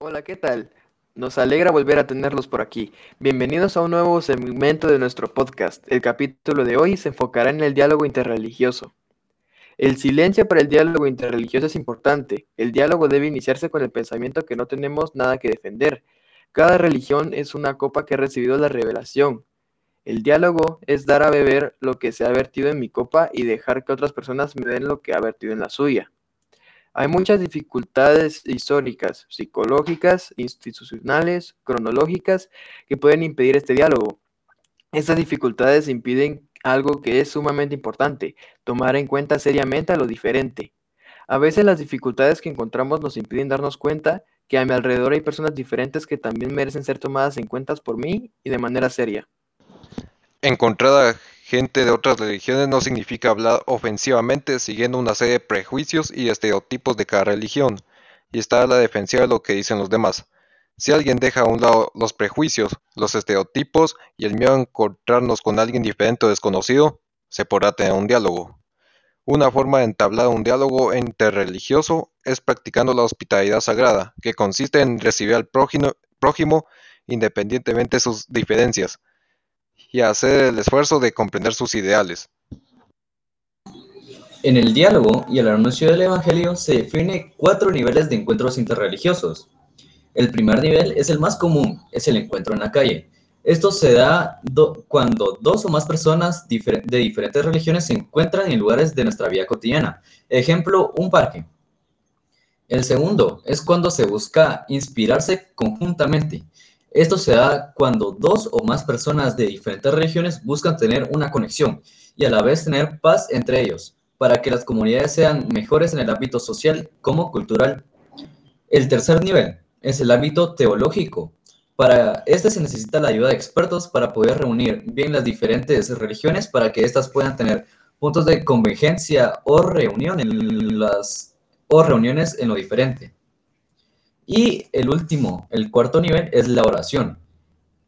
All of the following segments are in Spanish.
Hola, ¿qué tal? Nos alegra volver a tenerlos por aquí. Bienvenidos a un nuevo segmento de nuestro podcast. El capítulo de hoy se enfocará en el diálogo interreligioso. El silencio para el diálogo interreligioso es importante. El diálogo debe iniciarse con el pensamiento que no tenemos nada que defender. Cada religión es una copa que ha recibido la revelación. El diálogo es dar a beber lo que se ha vertido en mi copa y dejar que otras personas me den lo que ha vertido en la suya. Hay muchas dificultades históricas, psicológicas, institucionales, cronológicas que pueden impedir este diálogo. Estas dificultades impiden algo que es sumamente importante, tomar en cuenta seriamente a lo diferente. A veces las dificultades que encontramos nos impiden darnos cuenta que a mi alrededor hay personas diferentes que también merecen ser tomadas en cuenta por mí y de manera seria. Encontrar a gente de otras religiones no significa hablar ofensivamente siguiendo una serie de prejuicios y estereotipos de cada religión, y estar a la defensiva de lo que dicen los demás. Si alguien deja a un lado los prejuicios, los estereotipos y el miedo a encontrarnos con alguien diferente o desconocido, se podrá tener un diálogo. Una forma de entablar un diálogo interreligioso es practicando la hospitalidad sagrada, que consiste en recibir al prójimo, prójimo independientemente de sus diferencias, y hacer el esfuerzo de comprender sus ideales. En el diálogo y el anuncio del Evangelio se define cuatro niveles de encuentros interreligiosos. El primer nivel es el más común, es el encuentro en la calle. Esto se da cuando dos o más personas de diferentes religiones se encuentran en lugares de nuestra vida cotidiana. Ejemplo, un parque. El segundo es cuando se busca inspirarse conjuntamente. Esto se da cuando dos o más personas de diferentes religiones buscan tener una conexión y a la vez tener paz entre ellos, para que las comunidades sean mejores en el ámbito social como cultural. El tercer nivel es el ámbito teológico. Para este se necesita la ayuda de expertos para poder reunir bien las diferentes religiones para que éstas puedan tener puntos de convergencia o o reuniones en lo diferente. Y el último, el cuarto nivel, es la oración.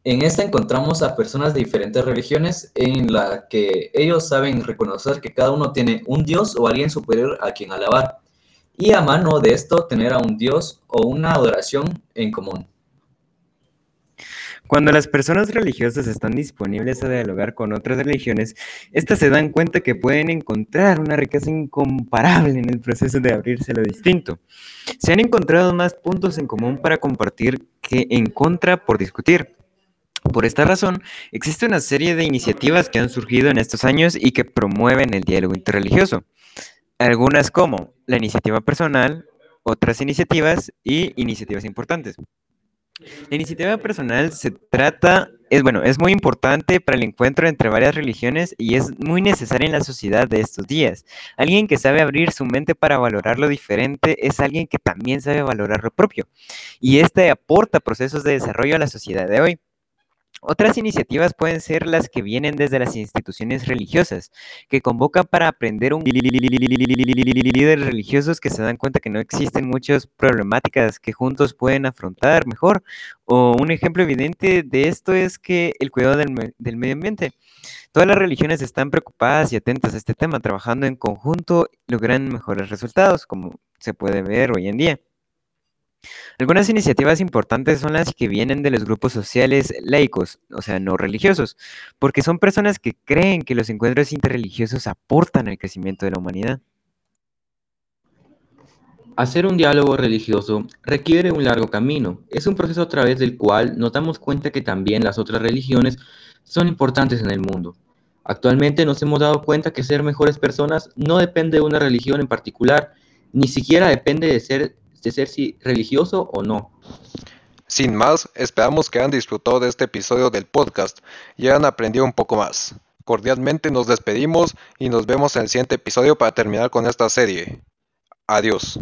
En esta encontramos a personas de diferentes religiones en la que ellos saben reconocer que cada uno tiene un Dios o alguien superior a quien alabar. Y a mano de esto tener a un Dios o una adoración en común. Cuando las personas religiosas están disponibles a dialogar con otras religiones, éstas se dan cuenta que pueden encontrar una riqueza incomparable en el proceso de abrirse a lo distinto. Se han encontrado más puntos en común para compartir que en contra por discutir. Por esta razón, existe una serie de iniciativas que han surgido en estos años y que promueven el diálogo interreligioso. Algunas como la iniciativa personal, otras iniciativas y iniciativas importantes. La iniciativa personal se trata, es bueno, es muy importante para el encuentro entre varias religiones y es muy necesaria en la sociedad de estos días. Alguien que sabe abrir su mente para valorar lo diferente es alguien que también sabe valorar lo propio. Y este aporta procesos de desarrollo a la sociedad de hoy. Otras iniciativas pueden ser las que vienen desde las instituciones religiosas, que convocan para aprender un líderes religiosos que se dan cuenta que no existen muchas problemáticas que juntos pueden afrontar mejor. O un ejemplo evidente de esto es que el cuidado del, del medio ambiente. Todas las religiones están preocupadas y atentas a este tema, trabajando en conjunto logran mejores resultados, como se puede ver hoy en día. Algunas iniciativas importantes son las que vienen de los grupos sociales laicos, o sea, no religiosos, porque son personas que creen que los encuentros interreligiosos aportan al crecimiento de la humanidad. Hacer un diálogo religioso requiere un largo camino. Es un proceso a través del cual nos damos cuenta que también las otras religiones son importantes en el mundo. Actualmente nos hemos dado cuenta que ser mejores personas no depende de una religión en particular, ni siquiera depende de ser de ser si religioso o no. Sin más, esperamos que hayan disfrutado de este episodio del podcast y hayan aprendido un poco más. Cordialmente nos despedimos y nos vemos en el siguiente episodio para terminar con esta serie. Adiós.